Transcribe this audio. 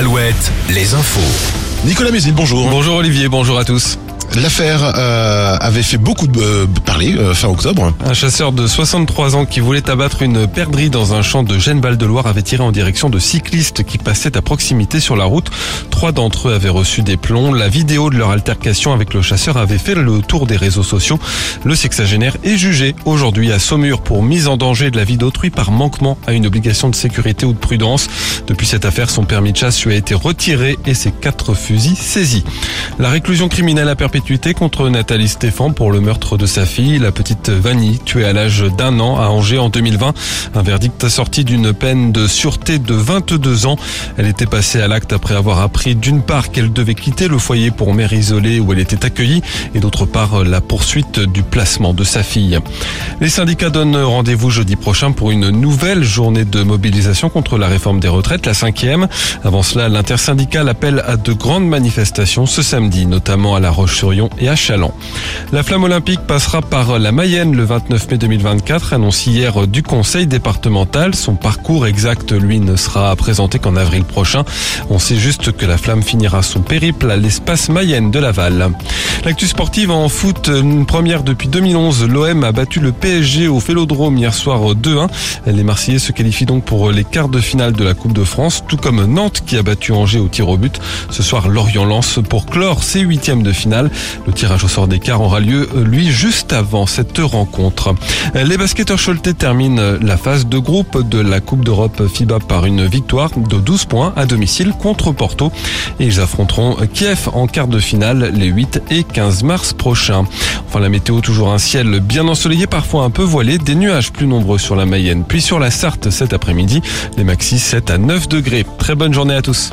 Alouette, les infos. Nicolas Mézil, bonjour. Bonjour Olivier, bonjour à tous. L'affaire euh, avait fait beaucoup de euh, parler euh, fin octobre. Un chasseur de 63 ans qui voulait abattre une perdrix dans un champ de Gênes-Val-de-Loire avait tiré en direction de cyclistes qui passaient à proximité sur la route. Trois d'entre eux avaient reçu des plombs. La vidéo de leur altercation avec le chasseur avait fait le tour des réseaux sociaux. Le sexagénaire est jugé aujourd'hui à Saumur pour mise en danger de la vie d'autrui par manquement à une obligation de sécurité ou de prudence. Depuis cette affaire, son permis de chasse lui a été retiré et ses quatre fusils saisis. La réclusion criminelle à perpétuité contre Nathalie Stéphan pour le meurtre de sa fille, la petite Vanny, tuée à l'âge d'un an à Angers en 2020. Un verdict assorti d'une peine de sûreté de 22 ans. Elle était passée à l'acte après avoir appris d'une part qu'elle devait quitter le foyer pour mère isolée où elle était accueillie et d'autre part la poursuite du placement de sa fille. Les syndicats donnent rendez-vous jeudi prochain pour une nouvelle journée de mobilisation contre la réforme des retraites, la cinquième. Avant cela, l'intersyndicale appelle à de grandes manifestations ce samedi, notamment à La Roche-sur et à Chaland. La flamme olympique passera par la Mayenne le 29 mai 2024, annonce hier du conseil départemental. Son parcours exact, lui, ne sera présenté qu'en avril prochain. On sait juste que la flamme finira son périple à l'espace Mayenne de Laval. L'actu sportive en foot, une première depuis 2011. L'OM a battu le PSG au Félodrome hier soir 2-1. Les Marseillais se qualifient donc pour les quarts de finale de la Coupe de France, tout comme Nantes qui a battu Angers au tir au but. Ce soir, Lorient lance pour clore ses huitièmes de finale. Le tirage au sort des quarts aura lieu, lui, juste avant cette rencontre. Les basketteurs Choletais terminent la phase de groupe de la Coupe d'Europe FIBA par une victoire de 12 points à domicile contre Porto. Et ils affronteront Kiev en quart de finale les 8 et 15 mars prochains. Enfin, la météo, toujours un ciel bien ensoleillé, parfois un peu voilé, des nuages plus nombreux sur la Mayenne, puis sur la Sarthe cet après-midi, les maxis 7 à 9 degrés. Très bonne journée à tous.